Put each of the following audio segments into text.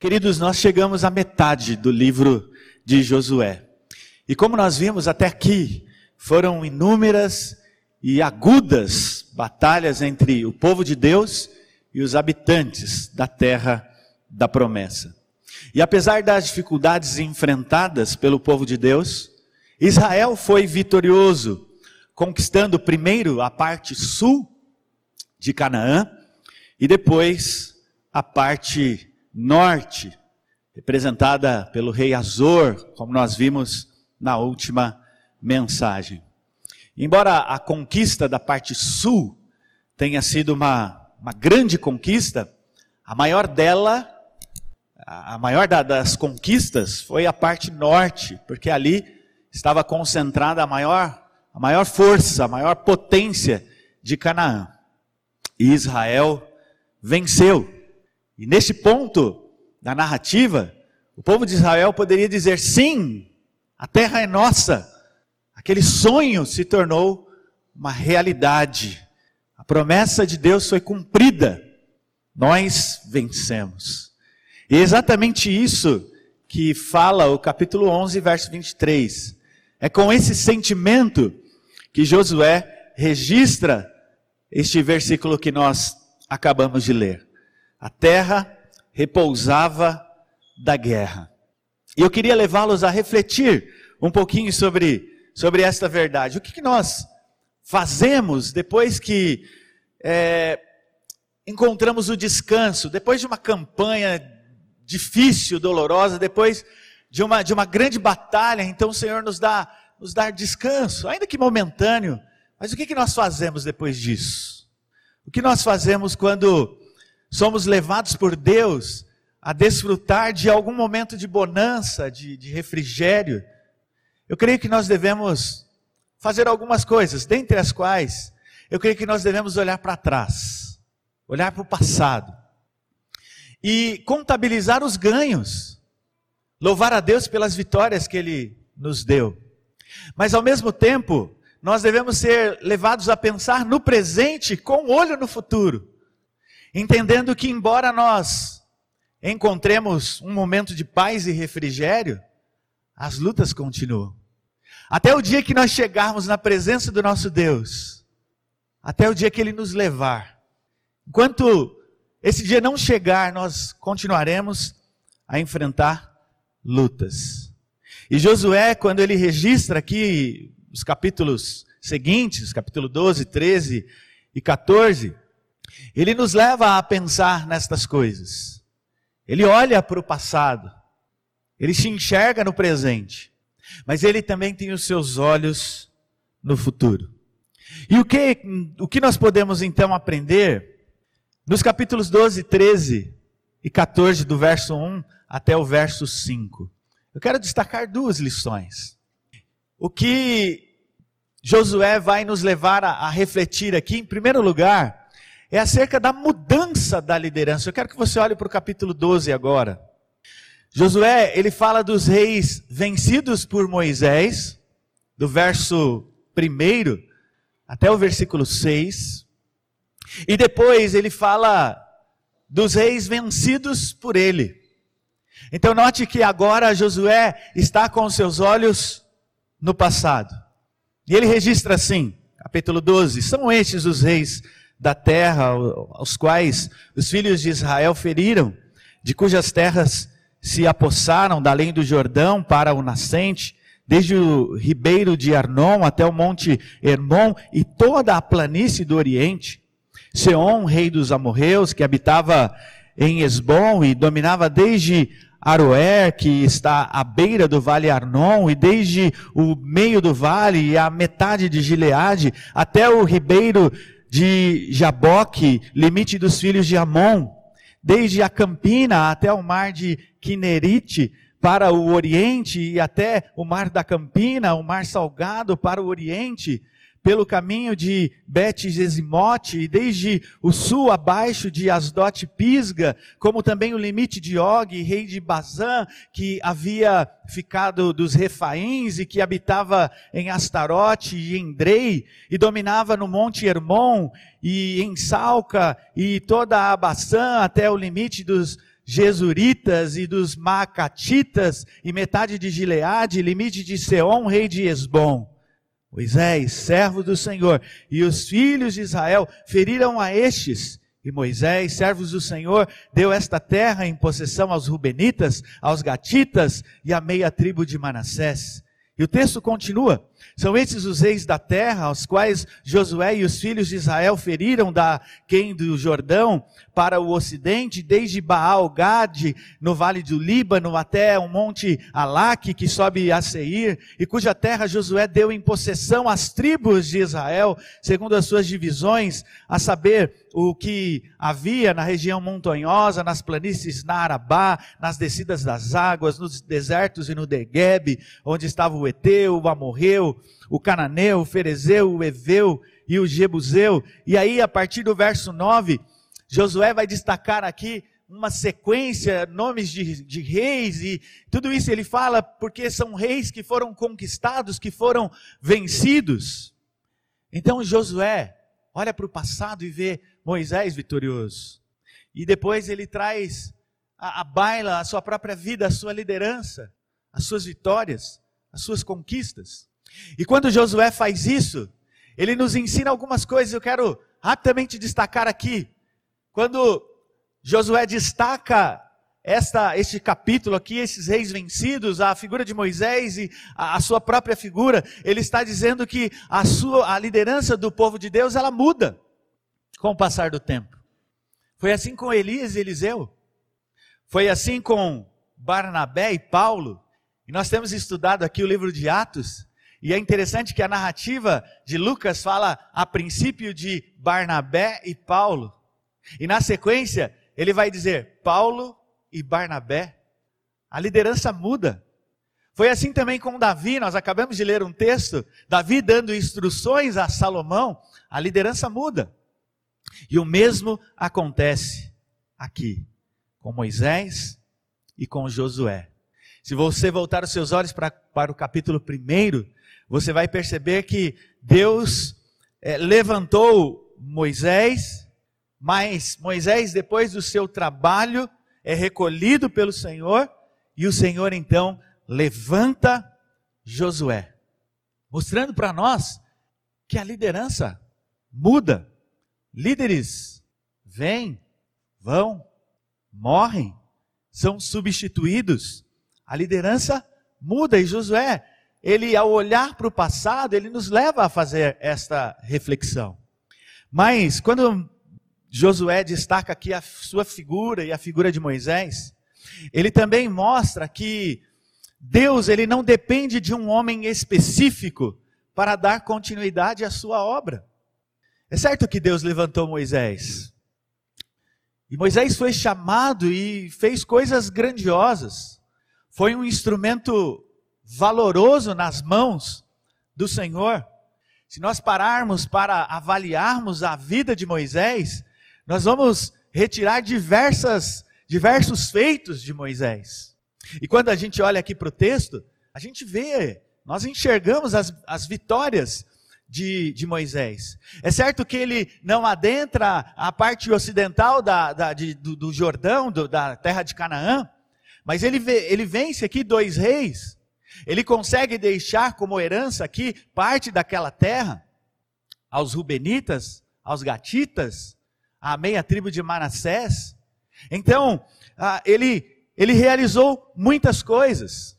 Queridos, nós chegamos à metade do livro de Josué. E como nós vimos até aqui, foram inúmeras e agudas batalhas entre o povo de Deus e os habitantes da terra da promessa. E apesar das dificuldades enfrentadas pelo povo de Deus, Israel foi vitorioso, conquistando primeiro a parte sul de Canaã e depois a parte norte, representada pelo rei Azor, como nós vimos na última mensagem. Embora a conquista da parte sul tenha sido uma, uma grande conquista, a maior dela, a maior das conquistas foi a parte norte, porque ali estava concentrada a maior, a maior força, a maior potência de Canaã. E Israel venceu. E nesse ponto da narrativa, o povo de Israel poderia dizer: sim, a terra é nossa. Aquele sonho se tornou uma realidade. A promessa de Deus foi cumprida. Nós vencemos. E é exatamente isso que fala o capítulo 11, verso 23. É com esse sentimento que Josué registra este versículo que nós acabamos de ler. A terra repousava da guerra. E eu queria levá-los a refletir um pouquinho sobre, sobre esta verdade. O que, que nós fazemos depois que é, encontramos o descanso, depois de uma campanha difícil, dolorosa, depois de uma, de uma grande batalha, então o Senhor nos dá, nos dá descanso, ainda que momentâneo. Mas o que, que nós fazemos depois disso? O que nós fazemos quando somos levados por Deus a desfrutar de algum momento de bonança, de, de refrigério, eu creio que nós devemos fazer algumas coisas, dentre as quais eu creio que nós devemos olhar para trás, olhar para o passado e contabilizar os ganhos, louvar a Deus pelas vitórias que Ele nos deu. Mas ao mesmo tempo, nós devemos ser levados a pensar no presente com olho no futuro entendendo que, embora nós encontremos um momento de paz e refrigério, as lutas continuam. Até o dia que nós chegarmos na presença do nosso Deus, até o dia que Ele nos levar. Enquanto esse dia não chegar, nós continuaremos a enfrentar lutas. E Josué, quando ele registra aqui os capítulos seguintes, capítulo 12, 13 e 14, ele nos leva a pensar nestas coisas. Ele olha para o passado. Ele se enxerga no presente. Mas ele também tem os seus olhos no futuro. E o que, o que nós podemos então aprender nos capítulos 12, 13 e 14, do verso 1 até o verso 5? Eu quero destacar duas lições. O que Josué vai nos levar a, a refletir aqui, em primeiro lugar, é acerca da mudança da liderança. Eu quero que você olhe para o capítulo 12 agora. Josué, ele fala dos reis vencidos por Moisés, do verso 1 até o versículo 6. E depois ele fala dos reis vencidos por ele. Então note que agora Josué está com seus olhos no passado. E ele registra assim, capítulo 12: São estes os reis da terra, aos quais os filhos de Israel feriram, de cujas terras se apossaram da além do Jordão para o nascente, desde o ribeiro de Arnon até o monte Hermon e toda a planície do Oriente. Seom, rei dos amorreus, que habitava em Esbom e dominava desde Aroer, que está à beira do vale Arnon, e desde o meio do vale e a metade de Gileade, até o ribeiro de Jaboque, limite dos filhos de Amon, desde a Campina até o mar de Quinerite, para o oriente e até o mar da Campina, o mar salgado para o oriente, pelo caminho de Bet-Gesimote, e desde o sul abaixo de Asdote Pisga, como também o limite de Og, rei de Bazã, que havia ficado dos Refaíns e que habitava em Astarote e em Drei, e dominava no monte Hermon e em Salca, e toda a Baçã até o limite dos Jesuritas e dos Macatitas e metade de Gileade, limite de Seom, rei de Esbom. Moisés, servo do Senhor, e os filhos de Israel feriram a estes. E Moisés, servos do Senhor, deu esta terra em possessão aos Rubenitas, aos Gatitas e à meia tribo de Manassés. E o texto continua. São esses os reis da terra, aos quais Josué e os filhos de Israel feriram da quem do Jordão para o ocidente, desde Baal Gade, no vale do Líbano, até o monte Alaque, que sobe a Seir, e cuja terra Josué deu em possessão às tribos de Israel, segundo as suas divisões, a saber, o que havia na região montanhosa, nas planícies na Arabá, nas descidas das águas, nos desertos e no Deguebe, onde estava o Eteu, o Amorreu, o Cananeu, o Ferezeu, o Eveu e o Jebuseu. E aí, a partir do verso 9, Josué vai destacar aqui uma sequência, nomes de, de, reis e tudo isso ele fala porque são reis que foram conquistados, que foram vencidos. Então Josué olha para o passado e vê Moisés vitorioso. E depois ele traz a, a baila a sua própria vida, a sua liderança, as suas vitórias, as suas conquistas. E quando Josué faz isso, ele nos ensina algumas coisas. Eu quero rapidamente destacar aqui. Quando Josué destaca esta, este capítulo aqui, esses reis vencidos, a figura de Moisés e a, a, sua própria figura, ele está dizendo que a sua, a liderança do povo de Deus, ela muda com o passar do tempo. Foi assim com Elias e Eliseu. Foi assim com Barnabé e Paulo. E nós temos estudado aqui o livro de Atos. E é interessante que a narrativa de Lucas fala a princípio de Barnabé e Paulo. E na sequência, ele vai dizer Paulo e Barnabé. A liderança muda. Foi assim também com Davi, nós acabamos de ler um texto, Davi dando instruções a Salomão, a liderança muda. E o mesmo acontece aqui, com Moisés e com Josué. Se você voltar os seus olhos para, para o capítulo 1, você vai perceber que Deus é, levantou Moisés, mas Moisés, depois do seu trabalho, é recolhido pelo Senhor, e o Senhor então levanta Josué, mostrando para nós que a liderança muda. Líderes vêm, vão, morrem, são substituídos. A liderança muda e Josué ele, ao olhar para o passado, ele nos leva a fazer esta reflexão. Mas, quando Josué destaca aqui a sua figura e a figura de Moisés, ele também mostra que Deus, ele não depende de um homem específico para dar continuidade à sua obra. É certo que Deus levantou Moisés. E Moisés foi chamado e fez coisas grandiosas. Foi um instrumento valoroso nas mãos do Senhor. Se nós pararmos para avaliarmos a vida de Moisés, nós vamos retirar diversas, diversos feitos de Moisés. E quando a gente olha aqui para o texto, a gente vê, nós enxergamos as, as vitórias de, de, Moisés. É certo que ele não adentra a parte ocidental da, da, de, do, do, Jordão, do, da terra de Canaã, mas ele, ele vence aqui dois reis, ele consegue deixar como herança aqui parte daquela terra aos Rubenitas, aos Gatitas, à meia tribo de Manassés. Então, ele, ele realizou muitas coisas.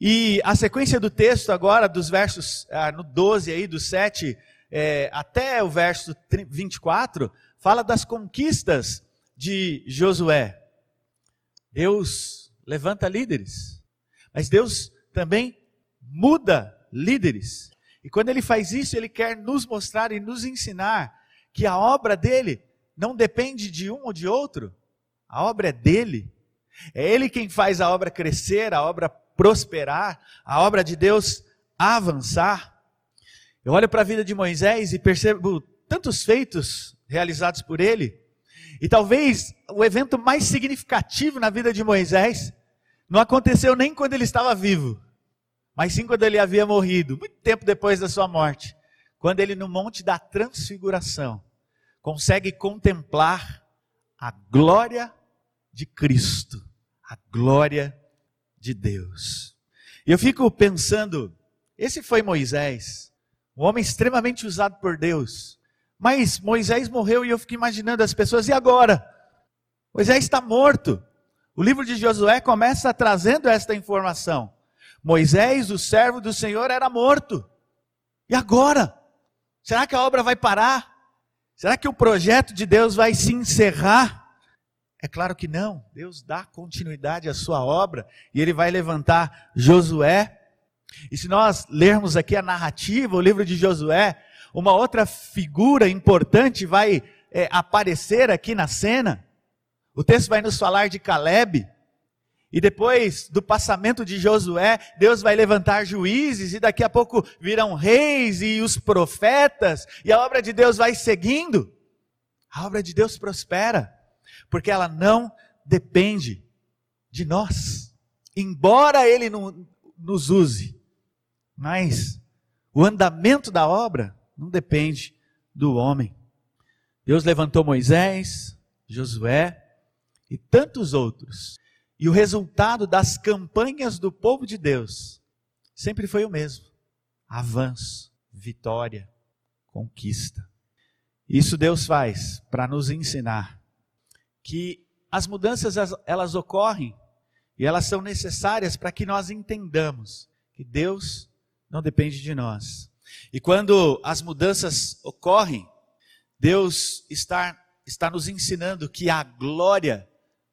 E a sequência do texto agora, dos versos ah, no 12 aí, do 7 é, até o verso 24, fala das conquistas de Josué. Deus levanta líderes, mas Deus também muda líderes. E quando ele faz isso, ele quer nos mostrar e nos ensinar que a obra dele não depende de um ou de outro. A obra é dele. É ele quem faz a obra crescer, a obra prosperar, a obra de Deus avançar. Eu olho para a vida de Moisés e percebo tantos feitos realizados por ele. E talvez o evento mais significativo na vida de Moisés não aconteceu nem quando ele estava vivo, mas sim quando ele havia morrido, muito tempo depois da sua morte, quando ele no monte da transfiguração consegue contemplar a glória de Cristo, a glória de Deus. E eu fico pensando, esse foi Moisés, um homem extremamente usado por Deus. Mas Moisés morreu e eu fico imaginando as pessoas, e agora? Moisés está morto. O livro de Josué começa trazendo esta informação. Moisés, o servo do Senhor, era morto. E agora? Será que a obra vai parar? Será que o projeto de Deus vai se encerrar? É claro que não. Deus dá continuidade à sua obra e ele vai levantar Josué. E se nós lermos aqui a narrativa, o livro de Josué, uma outra figura importante vai é, aparecer aqui na cena. O texto vai nos falar de Caleb. E depois do passamento de Josué, Deus vai levantar juízes, e daqui a pouco virão reis e os profetas, e a obra de Deus vai seguindo. A obra de Deus prospera porque ela não depende de nós. Embora Ele não nos use, mas o andamento da obra não depende do homem. Deus levantou Moisés, Josué e tantos outros. E o resultado das campanhas do povo de Deus sempre foi o mesmo: avanço, vitória, conquista. Isso Deus faz para nos ensinar que as mudanças elas ocorrem e elas são necessárias para que nós entendamos que Deus não depende de nós. E quando as mudanças ocorrem, Deus está, está nos ensinando que a glória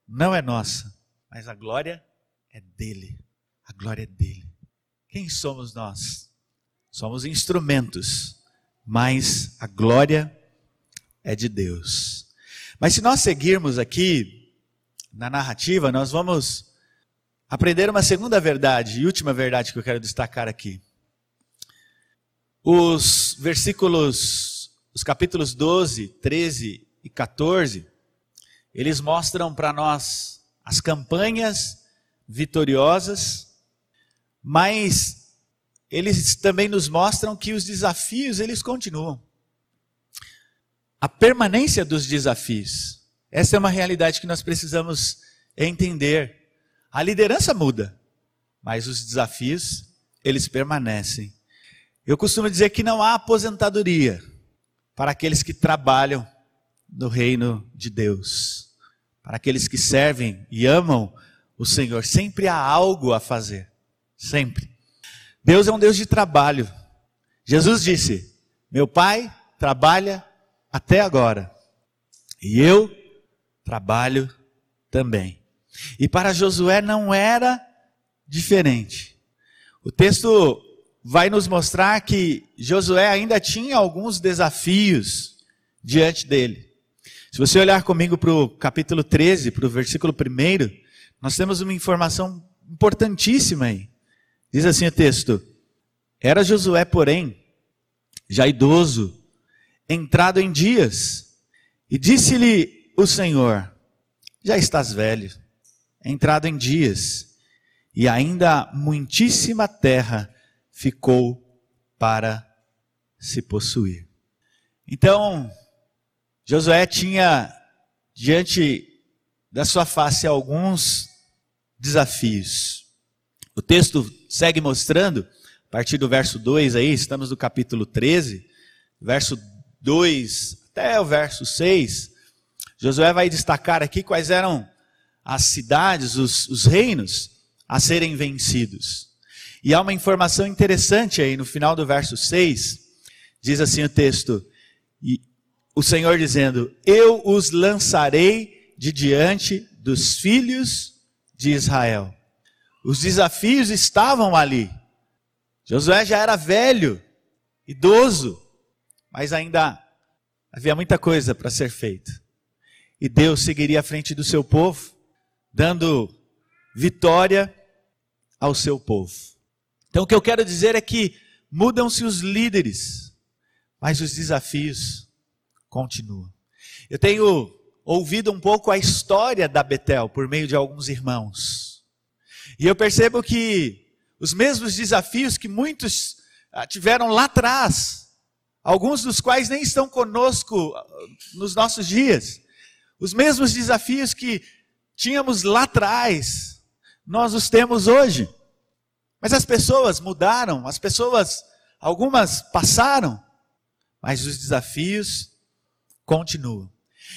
não é nossa, mas a glória é dele. A glória é dele. Quem somos nós? Somos instrumentos, mas a glória é de Deus. Mas se nós seguirmos aqui na narrativa, nós vamos aprender uma segunda verdade e última verdade que eu quero destacar aqui. Os versículos, os capítulos 12, 13 e 14, eles mostram para nós as campanhas vitoriosas, mas eles também nos mostram que os desafios eles continuam a permanência dos desafios. Essa é uma realidade que nós precisamos entender. A liderança muda, mas os desafios, eles permanecem. Eu costumo dizer que não há aposentadoria para aqueles que trabalham no reino de Deus. Para aqueles que servem e amam o Senhor, sempre há algo a fazer. Sempre. Deus é um Deus de trabalho. Jesus disse: Meu Pai trabalha até agora. E eu trabalho também. E para Josué não era diferente. O texto vai nos mostrar que Josué ainda tinha alguns desafios diante dele. Se você olhar comigo para o capítulo 13, para o versículo 1, nós temos uma informação importantíssima aí. Diz assim o texto: Era Josué, porém, já idoso, entrado em dias. E disse-lhe o Senhor: Já estás velho, entrado em dias, e ainda muitíssima terra ficou para se possuir. Então, Josué tinha diante da sua face alguns desafios. O texto segue mostrando, a partir do verso 2 aí, estamos no capítulo 13, verso 2 até o verso 6, Josué vai destacar aqui quais eram as cidades, os, os reinos a serem vencidos. E há uma informação interessante aí no final do verso 6, diz assim o texto, o Senhor dizendo: Eu os lançarei de diante dos filhos de Israel. Os desafios estavam ali. Josué já era velho, idoso, mas ainda havia muita coisa para ser feita. E Deus seguiria à frente do seu povo, dando vitória ao seu povo. Então o que eu quero dizer é que mudam-se os líderes, mas os desafios continuam. Eu tenho ouvido um pouco a história da Betel por meio de alguns irmãos. E eu percebo que os mesmos desafios que muitos ah, tiveram lá atrás, alguns dos quais nem estão conosco ah, nos nossos dias. Os mesmos desafios que tínhamos lá atrás, nós os temos hoje. Mas as pessoas mudaram, as pessoas, algumas passaram, mas os desafios continuam.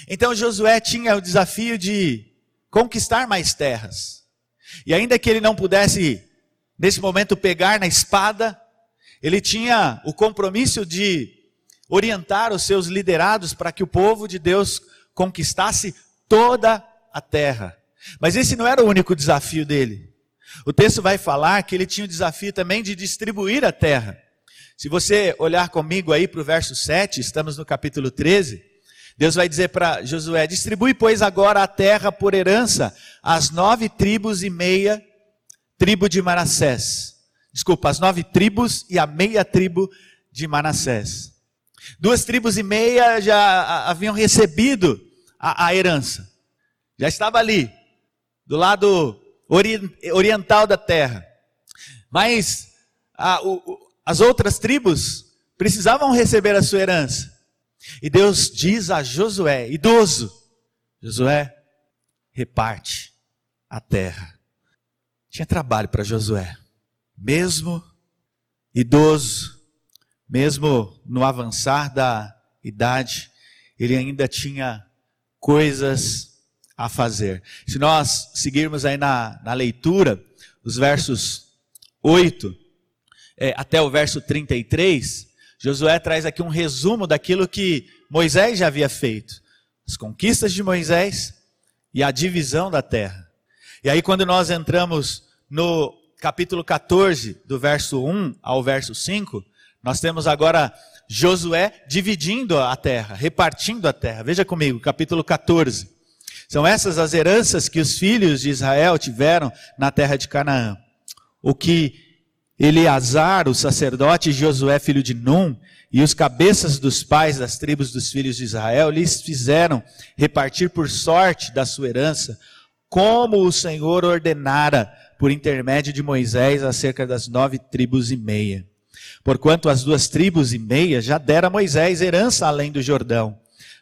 Então Josué tinha o desafio de conquistar mais terras. E ainda que ele não pudesse, nesse momento, pegar na espada, ele tinha o compromisso de orientar os seus liderados para que o povo de Deus conquistasse toda a terra. Mas esse não era o único desafio dele. O texto vai falar que ele tinha o desafio também de distribuir a terra. Se você olhar comigo aí para o verso 7, estamos no capítulo 13, Deus vai dizer para Josué: distribui, pois, agora a terra por herança às nove tribos e meia tribo de Manassés. Desculpa, as nove tribos e a meia tribo de Manassés. Duas tribos e meia já haviam recebido a, a herança. Já estava ali, do lado oriental da terra. Mas a, o, as outras tribos precisavam receber a sua herança. E Deus diz a Josué, idoso, Josué, reparte a terra. Tinha trabalho para Josué. Mesmo idoso, mesmo no avançar da idade, ele ainda tinha coisas a fazer. Se nós seguirmos aí na, na leitura, os versos 8 é, até o verso 33, Josué traz aqui um resumo daquilo que Moisés já havia feito. As conquistas de Moisés e a divisão da terra. E aí, quando nós entramos no capítulo 14, do verso 1 ao verso 5, nós temos agora Josué dividindo a terra, repartindo a terra. Veja comigo, capítulo 14. São essas as heranças que os filhos de Israel tiveram na terra de Canaã. O que Eleazar, o sacerdote, Josué, filho de Num, e os cabeças dos pais das tribos dos filhos de Israel lhes fizeram repartir por sorte da sua herança, como o Senhor ordenara por intermédio de Moisés acerca das nove tribos e meia. Porquanto as duas tribos e meia já deram a Moisés herança além do Jordão,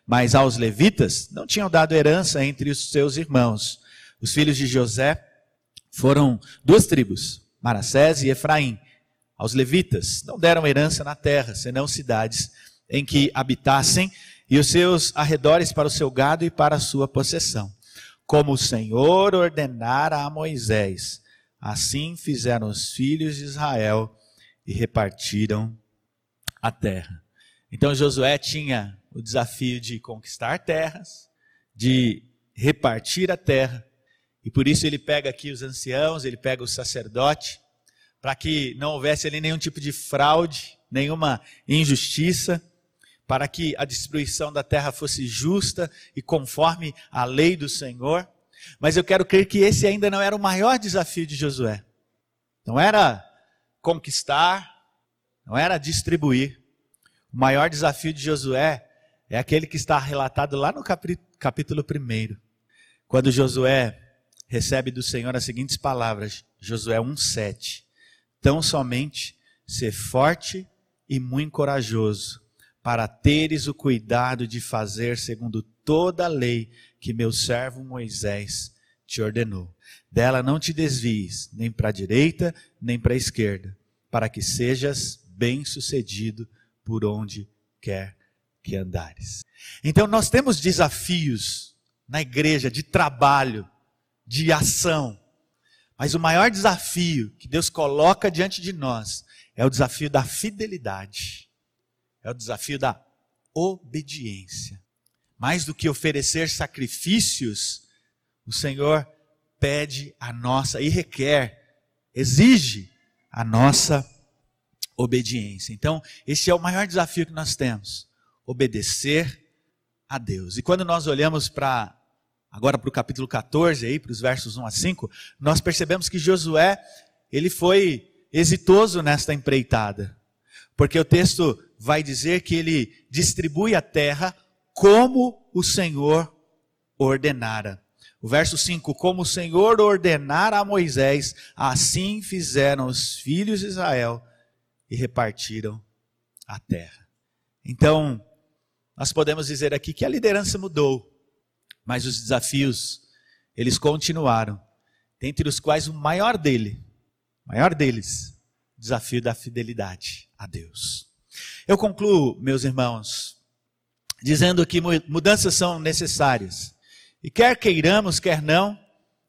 mas aos levitas não tinham dado herança entre os seus irmãos. Os filhos de José foram duas tribos, Manassés e Efraim. Aos levitas não deram herança na terra, senão cidades em que habitassem e os seus arredores para o seu gado e para a sua possessão. Como o Senhor ordenara a Moisés, assim fizeram os filhos de Israel e repartiram a terra. Então Josué tinha o desafio de conquistar terras, de repartir a terra e por isso ele pega aqui os anciãos, ele pega o sacerdote, para que não houvesse ali nenhum tipo de fraude, nenhuma injustiça, para que a distribuição da terra fosse justa e conforme a lei do Senhor. Mas eu quero crer que esse ainda não era o maior desafio de Josué. Não era conquistar, não era distribuir. O maior desafio de Josué é aquele que está relatado lá no capítulo 1. Quando Josué recebe do Senhor as seguintes palavras, Josué 1,7. Tão somente ser forte e muito corajoso, para teres o cuidado de fazer segundo toda a lei que meu servo Moisés te ordenou. Dela não te desvies, nem para a direita, nem para a esquerda, para que sejas bem-sucedido por onde quer que andares. Então nós temos desafios na igreja de trabalho, de ação. Mas o maior desafio que Deus coloca diante de nós é o desafio da fidelidade, é o desafio da obediência. Mais do que oferecer sacrifícios, o Senhor pede a nossa e requer, exige a nossa obediência. Então, esse é o maior desafio que nós temos: obedecer a Deus. E quando nós olhamos para agora para o capítulo 14, aí, para os versos 1 a 5, nós percebemos que Josué, ele foi exitoso nesta empreitada. Porque o texto vai dizer que ele distribui a terra como o Senhor ordenara. O verso 5: Como o Senhor ordenara a Moisés, assim fizeram os filhos de Israel e repartiram a terra. Então, nós podemos dizer aqui que a liderança mudou mas os desafios eles continuaram, dentre os quais o maior dele, maior deles, desafio da fidelidade a Deus. Eu concluo, meus irmãos, dizendo que mudanças são necessárias. E quer queiramos, quer não,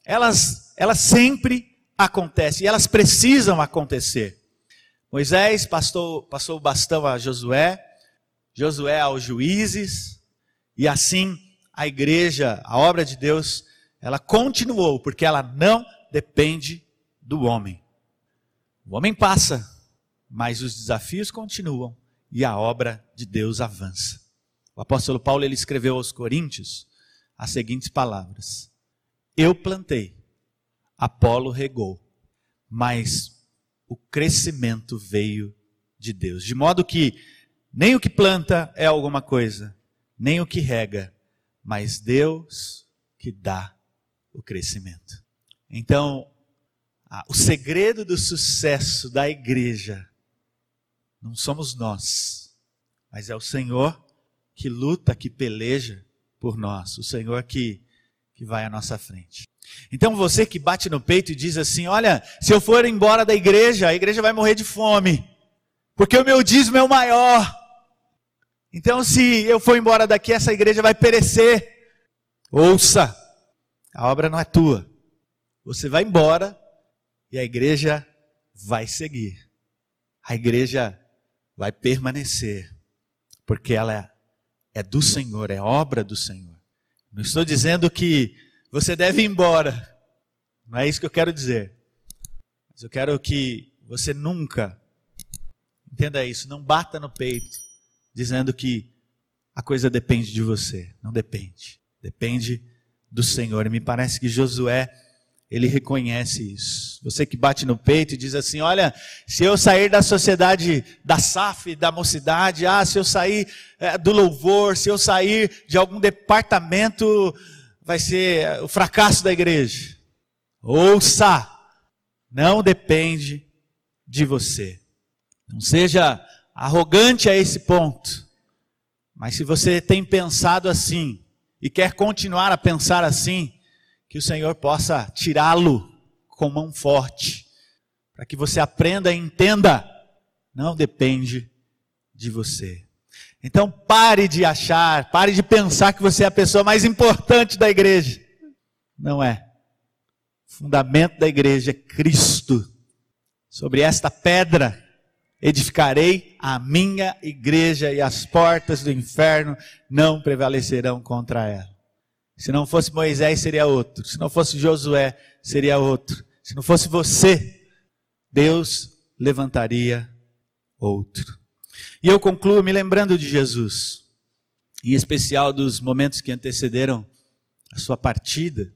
elas, elas sempre acontecem, e elas precisam acontecer. Moisés passou, passou o bastão a Josué, Josué aos juízes, e assim a igreja, a obra de Deus, ela continuou, porque ela não depende do homem. O homem passa, mas os desafios continuam e a obra de Deus avança. O apóstolo Paulo ele escreveu aos Coríntios as seguintes palavras: Eu plantei, Apolo regou, mas o crescimento veio de Deus. De modo que nem o que planta é alguma coisa, nem o que rega, mas Deus que dá o crescimento. Então, o segredo do sucesso da igreja não somos nós, mas é o Senhor que luta, que peleja por nós, o Senhor que, que vai à nossa frente. Então você que bate no peito e diz assim: Olha, se eu for embora da igreja, a igreja vai morrer de fome, porque o meu dízimo é o maior. Então, se eu for embora daqui, essa igreja vai perecer. Ouça, a obra não é tua. Você vai embora e a igreja vai seguir. A igreja vai permanecer, porque ela é, é do Senhor, é obra do Senhor. Não estou dizendo que você deve ir embora, não é isso que eu quero dizer. Mas eu quero que você nunca, entenda isso, não bata no peito, dizendo que a coisa depende de você. Não depende. Depende do Senhor. E me parece que Josué ele reconhece isso. Você que bate no peito e diz assim: Olha, se eu sair da sociedade da SAF, da mocidade, ah, se eu sair é, do louvor, se eu sair de algum departamento, vai ser o fracasso da igreja. Ouça, não depende de você. Não seja arrogante a esse ponto. Mas se você tem pensado assim e quer continuar a pensar assim, que o Senhor possa tirá-lo com mão forte, para que você aprenda e entenda, não depende de você. Então pare de achar, pare de pensar que você é a pessoa mais importante da igreja. Não é. O fundamento da igreja é Cristo. Sobre esta pedra edificarei a minha igreja e as portas do inferno não prevalecerão contra ela. Se não fosse Moisés, seria outro. Se não fosse Josué, seria outro. Se não fosse você, Deus levantaria outro. E eu concluo me lembrando de Jesus, em especial dos momentos que antecederam a sua partida.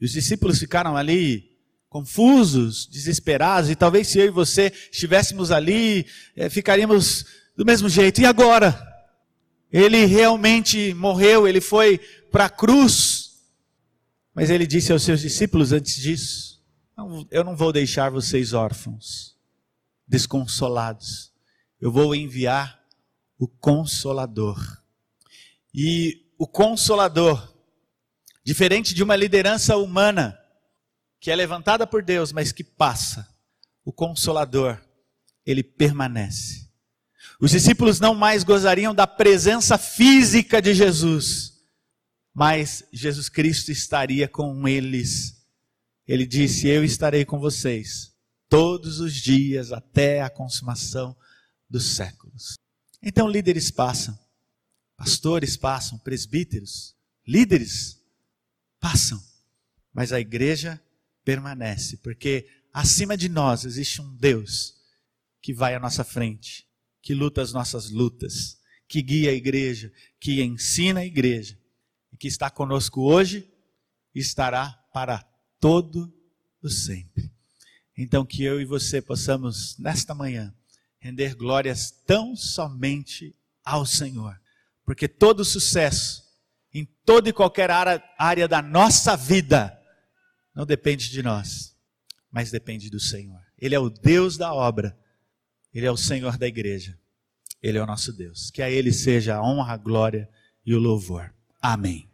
E os discípulos ficaram ali confusos, desesperados, e talvez se eu e você estivéssemos ali, é, ficaríamos do mesmo jeito. E agora? Ele realmente morreu, ele foi para a cruz. Mas ele disse aos seus discípulos antes disso: Eu não vou deixar vocês órfãos, desconsolados. Eu vou enviar o Consolador. E o Consolador, diferente de uma liderança humana, que é levantada por Deus, mas que passa, o Consolador, ele permanece. Os discípulos não mais gozariam da presença física de Jesus, mas Jesus Cristo estaria com eles. Ele disse: Eu estarei com vocês todos os dias até a consumação dos séculos. Então, líderes passam, pastores passam, presbíteros, líderes passam, mas a igreja permanece, porque acima de nós existe um Deus que vai à nossa frente que luta as nossas lutas, que guia a igreja, que ensina a igreja, e que está conosco hoje e estará para todo o sempre. Então, que eu e você possamos, nesta manhã, render glórias tão somente ao Senhor, porque todo sucesso, em toda e qualquer área da nossa vida, não depende de nós, mas depende do Senhor. Ele é o Deus da obra ele é o Senhor da igreja. Ele é o nosso Deus. Que a Ele seja a honra, a glória e o louvor. Amém.